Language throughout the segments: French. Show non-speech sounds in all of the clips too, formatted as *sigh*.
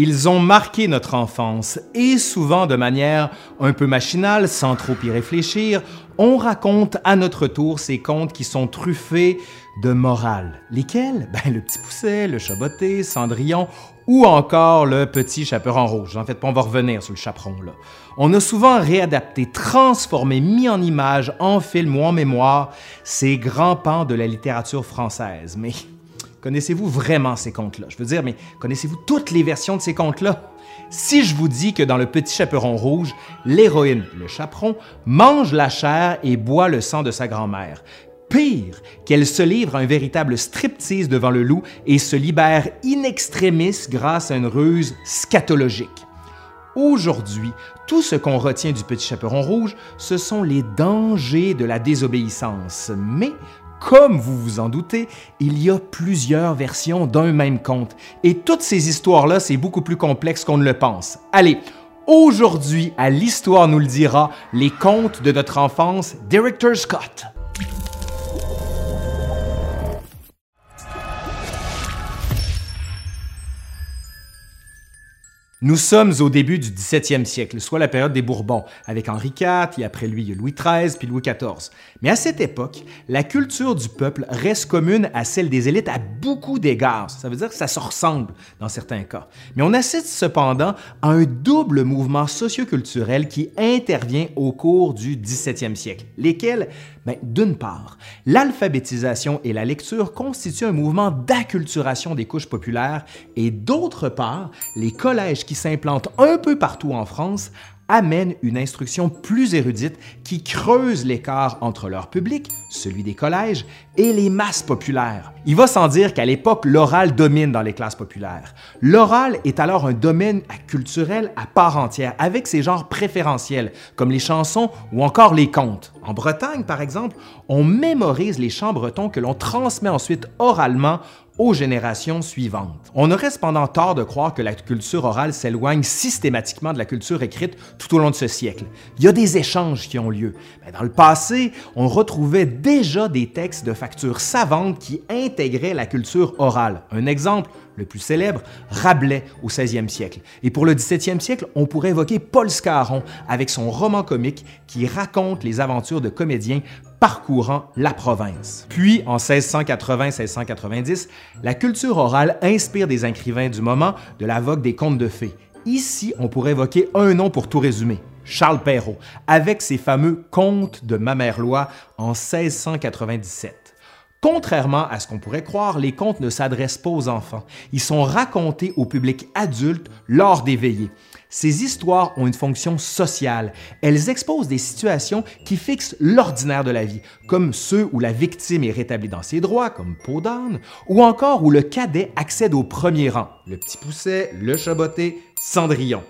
Ils ont marqué notre enfance et souvent de manière un peu machinale, sans trop y réfléchir, on raconte à notre tour ces contes qui sont truffés de morale. Lesquels? Ben, le petit pousset, le chaboté, Cendrillon ou encore le petit chaperon rouge. En fait, on va revenir sur le chaperon là. On a souvent réadapté, transformé, mis en image, en film ou en mémoire ces grands pans de la littérature française. Mais Connaissez-vous vraiment ces contes-là? Je veux dire, mais connaissez-vous toutes les versions de ces contes-là? Si je vous dis que dans Le Petit Chaperon Rouge, l'héroïne, le chaperon, mange la chair et boit le sang de sa grand-mère, pire, qu'elle se livre à un véritable striptease devant le loup et se libère in extremis grâce à une ruse scatologique. Aujourd'hui, tout ce qu'on retient du Petit Chaperon Rouge, ce sont les dangers de la désobéissance, mais comme vous vous en doutez, il y a plusieurs versions d'un même conte. Et toutes ces histoires-là, c'est beaucoup plus complexe qu'on ne le pense. Allez, aujourd'hui, à l'Histoire nous le dira, les contes de notre enfance, Director Scott. Nous sommes au début du 17e siècle, soit la période des Bourbons, avec Henri IV, et après lui Louis XIII, puis Louis XIV. Mais à cette époque, la culture du peuple reste commune à celle des élites à beaucoup d'égards. Ça veut dire que ça se ressemble dans certains cas. Mais on assiste cependant à un double mouvement socioculturel qui intervient au cours du 17e siècle, lesquels ben, d'une part, l'alphabétisation et la lecture constituent un mouvement d'acculturation des couches populaires et d'autre part, les collèges qui s'implantent un peu partout en France amènent une instruction plus érudite qui creuse l'écart entre leur public, celui des collèges, et les masses populaires. Il va sans dire qu'à l'époque, l'oral domine dans les classes populaires. L'oral est alors un domaine culturel à part entière, avec ses genres préférentiels, comme les chansons ou encore les contes. En Bretagne, par exemple, on mémorise les chants bretons que l'on transmet ensuite oralement aux générations suivantes. On aurait cependant tort de croire que la culture orale s'éloigne systématiquement de la culture écrite tout au long de ce siècle. Il y a des échanges qui ont lieu. dans le passé, on retrouvait déjà des textes de factures savantes qui intégraient la culture orale. Un exemple, le plus célèbre, Rabelais au 16e siècle. Et pour le 17e siècle, on pourrait évoquer Paul Scarron avec son roman comique qui raconte les aventures de comédiens parcourant la province. Puis, en 1680-1690, la culture orale inspire des écrivains du moment de la vogue des contes de fées. Ici, on pourrait évoquer un nom pour tout résumer, Charles Perrault, avec ses fameux Contes de Mamerlois en 1697. Contrairement à ce qu'on pourrait croire, les contes ne s'adressent pas aux enfants. Ils sont racontés au public adulte lors des veillées. Ces histoires ont une fonction sociale. Elles exposent des situations qui fixent l'ordinaire de la vie, comme ceux où la victime est rétablie dans ses droits, comme Peau ou encore où le cadet accède au premier rang, le petit pousset, le chaboté, Cendrillon.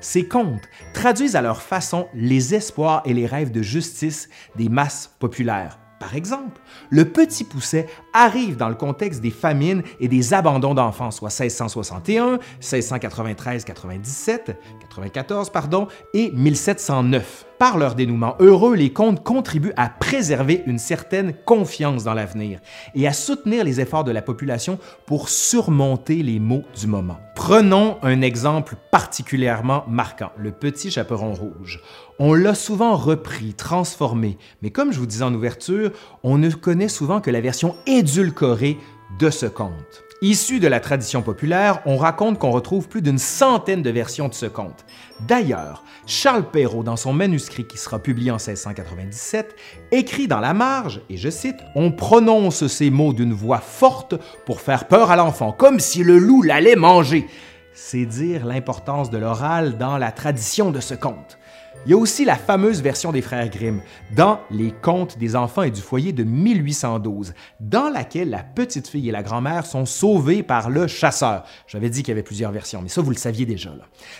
Ces contes traduisent à leur façon les espoirs et les rêves de justice des masses populaires. Par exemple, le petit pousset arrive dans le contexte des famines et des abandons d'enfants, soit 1661, 1693-97, 94 pardon, et 1709. Par leur dénouement heureux, les contes contribuent à préserver une certaine confiance dans l'avenir et à soutenir les efforts de la population pour surmonter les maux du moment. Prenons un exemple particulièrement marquant, le petit chaperon rouge. On l'a souvent repris, transformé, mais comme je vous disais en ouverture, on ne connaît souvent que la version édulcorée de ce conte. Issu de la tradition populaire, on raconte qu'on retrouve plus d'une centaine de versions de ce conte. D'ailleurs, Charles Perrault, dans son manuscrit qui sera publié en 1697, écrit dans la marge, et je cite, On prononce ces mots d'une voix forte pour faire peur à l'enfant, comme si le loup l'allait manger. C'est dire l'importance de l'oral dans la tradition de ce conte. Il y a aussi la fameuse version des frères Grimm dans Les Contes des enfants et du foyer de 1812, dans laquelle la petite fille et la grand-mère sont sauvées par le chasseur. J'avais dit qu'il y avait plusieurs versions, mais ça, vous le saviez déjà.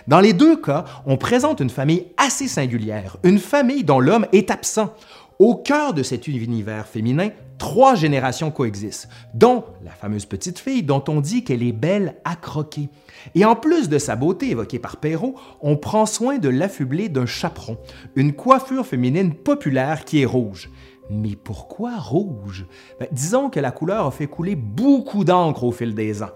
Dans les deux cas, on présente une famille assez singulière, une famille dont l'homme est absent. Au cœur de cet univers féminin, trois générations coexistent, dont la fameuse petite fille dont on dit qu'elle est belle à croquer. Et en plus de sa beauté évoquée par Perrault, on prend soin de l'affubler d'un chaperon, une coiffure féminine populaire qui est rouge. Mais pourquoi rouge? Ben, disons que la couleur a fait couler beaucoup d'encre au fil des ans.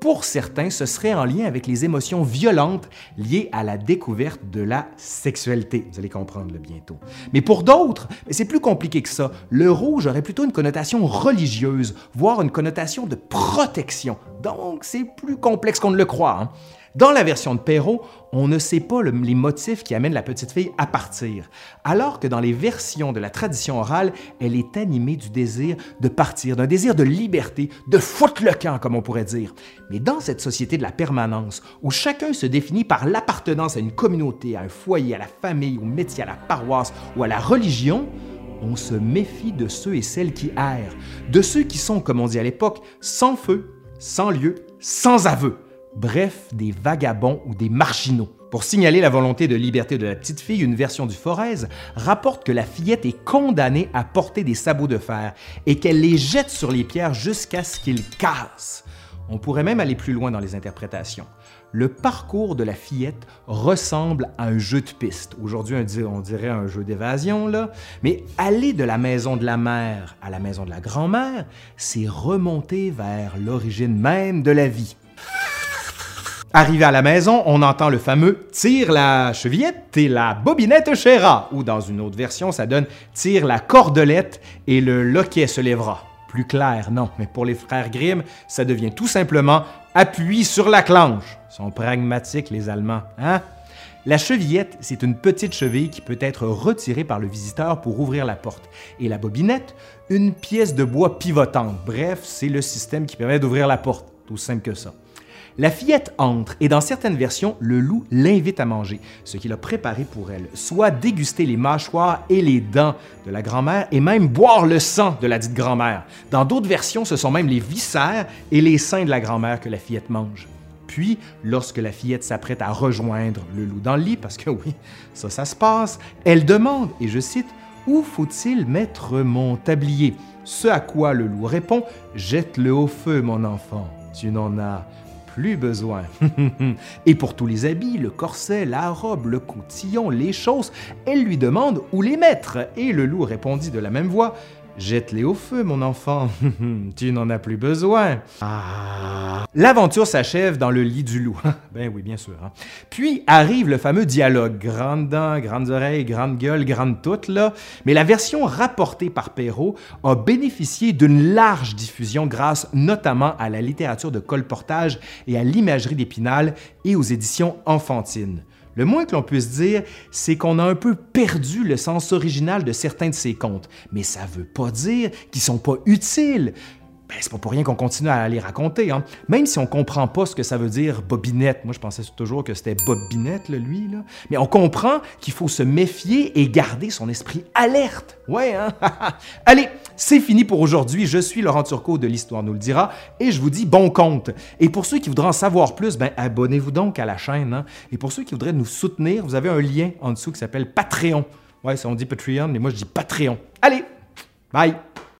Pour certains, ce serait en lien avec les émotions violentes liées à la découverte de la sexualité. Vous allez comprendre le bientôt. Mais pour d'autres, c'est plus compliqué que ça. Le rouge aurait plutôt une connotation religieuse, voire une connotation de protection. Donc, c'est plus complexe qu'on ne le croit. Hein. Dans la version de Perrault, on ne sait pas les motifs qui amènent la petite fille à partir, alors que dans les versions de la tradition orale, elle est animée du désir de partir, d'un désir de liberté, de foutre le camp, comme on pourrait dire. Mais dans cette société de la permanence, où chacun se définit par l'appartenance à une communauté, à un foyer, à la famille, au métier, à la paroisse ou à la religion, on se méfie de ceux et celles qui errent, de ceux qui sont, comme on dit à l'époque, sans feu, sans lieu, sans aveu bref des vagabonds ou des marginaux. Pour signaler la volonté de liberté de la petite fille, une version du Forez rapporte que la fillette est condamnée à porter des sabots de fer et qu'elle les jette sur les pierres jusqu'à ce qu'ils cassent. On pourrait même aller plus loin dans les interprétations. Le parcours de la fillette ressemble à un jeu de piste. Aujourd'hui, on dirait un jeu d'évasion, là. Mais aller de la maison de la mère à la maison de la grand-mère, c'est remonter vers l'origine même de la vie. Arrivé à la maison, on entend le fameux tire la chevillette et la bobinette chéra, ou dans une autre version, ça donne tire la cordelette et le loquet se lèvera. Plus clair, non, mais pour les frères Grimm, ça devient tout simplement appuie sur la clanche. Ils sont pragmatiques, les Allemands, hein? La chevillette, c'est une petite cheville qui peut être retirée par le visiteur pour ouvrir la porte. Et la bobinette, une pièce de bois pivotante. Bref, c'est le système qui permet d'ouvrir la porte. Tout simple que ça. La fillette entre et dans certaines versions, le loup l'invite à manger, ce qu'il a préparé pour elle, soit déguster les mâchoires et les dents de la grand-mère et même boire le sang de la dite grand-mère. Dans d'autres versions, ce sont même les viscères et les seins de la grand-mère que la fillette mange. Puis, lorsque la fillette s'apprête à rejoindre le loup dans le lit, parce que oui, ça, ça se passe, elle demande, et je cite, Où faut-il mettre mon tablier? Ce à quoi le loup répond Jette-le au feu, mon enfant, tu n'en as plus besoin. *laughs* et pour tous les habits, le corset, la robe, le coutillon, les chausses, elle lui demande où les mettre. Et le loup répondit de la même voix Jette-les au feu, mon enfant. *laughs* tu n'en as plus besoin. Ah. L'aventure s'achève dans le lit du loup. *laughs* ben oui, bien sûr. Hein. Puis arrive le fameux dialogue. Grandes dents, grandes oreilles, grande gueule, grande toute, là. Mais la version rapportée par Perrault a bénéficié d'une large diffusion grâce notamment à la littérature de colportage et à l'imagerie d'Épinal et aux éditions enfantines. Le moins que l'on puisse dire, c'est qu'on a un peu perdu le sens original de certains de ces contes. Mais ça ne veut pas dire qu'ils sont pas utiles. Ben, c'est pas pour rien qu'on continue à les raconter, hein. Même si on comprend pas ce que ça veut dire bobinette. Moi, je pensais toujours que c'était bobinette, lui, là. Mais on comprend qu'il faut se méfier et garder son esprit alerte. Ouais, hein? *laughs* Allez, c'est fini pour aujourd'hui. Je suis Laurent Turcot de l'Histoire nous le dira et je vous dis bon compte. Et pour ceux qui voudraient en savoir plus, ben, abonnez-vous donc à la chaîne, hein. Et pour ceux qui voudraient nous soutenir, vous avez un lien en dessous qui s'appelle Patreon. Ouais, ça on dit Patreon, mais moi je dis Patreon. Allez, bye!